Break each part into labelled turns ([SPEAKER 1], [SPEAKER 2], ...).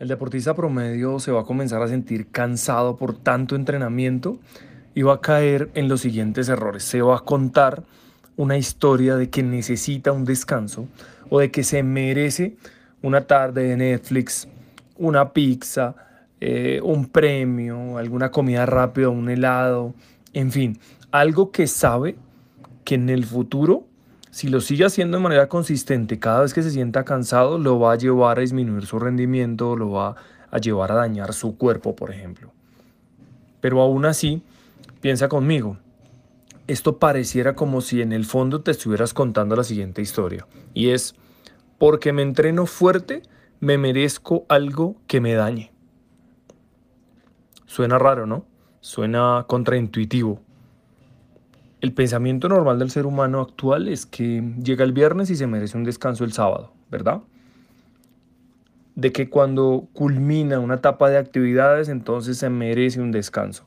[SPEAKER 1] El deportista promedio se va a comenzar a sentir cansado por tanto entrenamiento y va a caer en los siguientes errores. Se va a contar una historia de que necesita un descanso o de que se merece una tarde de Netflix, una pizza, eh, un premio, alguna comida rápida, un helado, en fin, algo que sabe que en el futuro si lo sigue haciendo de manera consistente cada vez que se sienta cansado, lo va a llevar a disminuir su rendimiento, lo va a llevar a dañar su cuerpo, por ejemplo. Pero aún así, piensa conmigo, esto pareciera como si en el fondo te estuvieras contando la siguiente historia. Y es, porque me entreno fuerte, me merezco algo que me dañe. Suena raro, ¿no? Suena contraintuitivo. El pensamiento normal del ser humano actual es que llega el viernes y se merece un descanso el sábado, ¿verdad? De que cuando culmina una etapa de actividades, entonces se merece un descanso.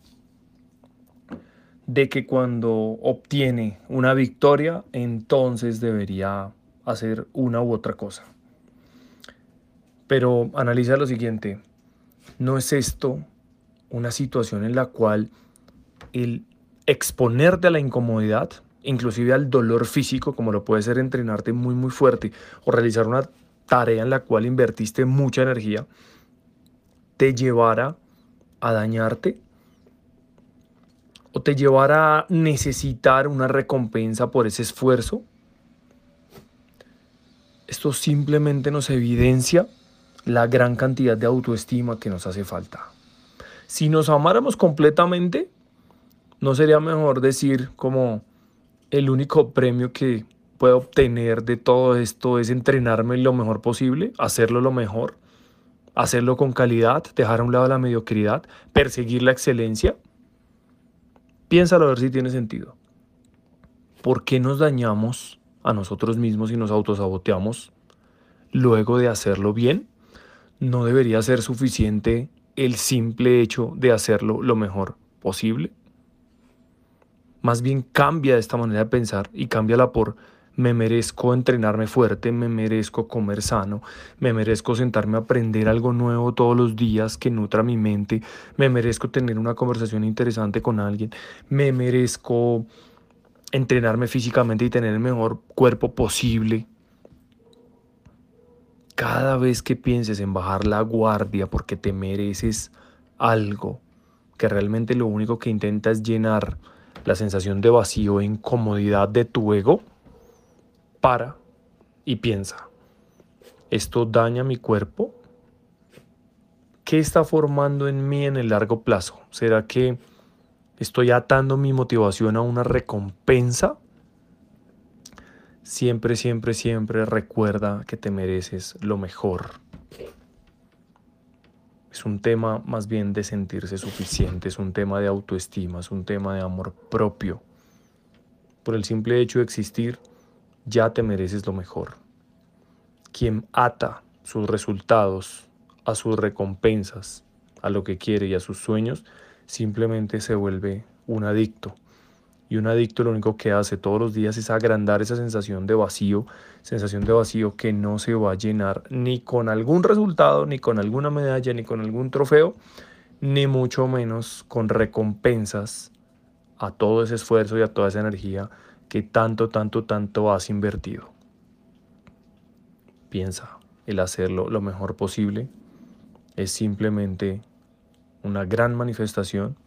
[SPEAKER 1] De que cuando obtiene una victoria, entonces debería hacer una u otra cosa. Pero analiza lo siguiente, ¿no es esto una situación en la cual el exponerte a la incomodidad, inclusive al dolor físico, como lo puede ser entrenarte muy muy fuerte o realizar una tarea en la cual invertiste mucha energía, te llevara a dañarte o te llevara a necesitar una recompensa por ese esfuerzo. Esto simplemente nos evidencia la gran cantidad de autoestima que nos hace falta. Si nos amáramos completamente, ¿No sería mejor decir como el único premio que puedo obtener de todo esto es entrenarme lo mejor posible, hacerlo lo mejor, hacerlo con calidad, dejar a un lado la mediocridad, perseguir la excelencia? Piénsalo a ver si tiene sentido. ¿Por qué nos dañamos a nosotros mismos y nos autosaboteamos luego de hacerlo bien? ¿No debería ser suficiente el simple hecho de hacerlo lo mejor posible? Más bien cambia esta manera de pensar y cámbiala por me merezco entrenarme fuerte, me merezco comer sano, me merezco sentarme a aprender algo nuevo todos los días que nutra mi mente, me merezco tener una conversación interesante con alguien, me merezco entrenarme físicamente y tener el mejor cuerpo posible. Cada vez que pienses en bajar la guardia porque te mereces algo, que realmente lo único que intenta es llenar la sensación de vacío e incomodidad de tu ego, para y piensa, ¿esto daña mi cuerpo? ¿Qué está formando en mí en el largo plazo? ¿Será que estoy atando mi motivación a una recompensa? Siempre, siempre, siempre recuerda que te mereces lo mejor. Es un tema más bien de sentirse suficiente, es un tema de autoestima, es un tema de amor propio. Por el simple hecho de existir, ya te mereces lo mejor. Quien ata sus resultados a sus recompensas, a lo que quiere y a sus sueños, simplemente se vuelve un adicto y un adicto lo único que hace todos los días es agrandar esa sensación de vacío, sensación de vacío que no se va a llenar ni con algún resultado, ni con alguna medalla, ni con algún trofeo, ni mucho menos con recompensas a todo ese esfuerzo y a toda esa energía que tanto, tanto, tanto has invertido. Piensa, el hacerlo lo mejor posible es simplemente una gran manifestación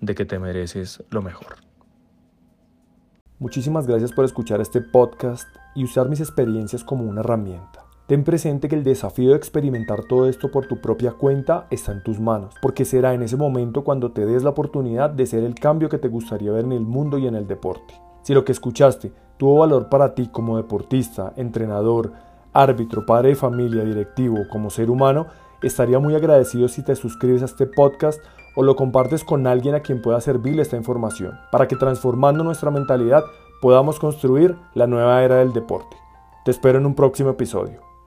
[SPEAKER 1] de que te mereces lo mejor.
[SPEAKER 2] Muchísimas gracias por escuchar este podcast y usar mis experiencias como una herramienta. Ten presente que el desafío de experimentar todo esto por tu propia cuenta está en tus manos, porque será en ese momento cuando te des la oportunidad de ser el cambio que te gustaría ver en el mundo y en el deporte. Si lo que escuchaste tuvo valor para ti como deportista, entrenador, árbitro, padre de familia, directivo, como ser humano, estaría muy agradecido si te suscribes a este podcast o lo compartes con alguien a quien pueda servirle esta información, para que transformando nuestra mentalidad podamos construir la nueva era del deporte. Te espero en un próximo episodio.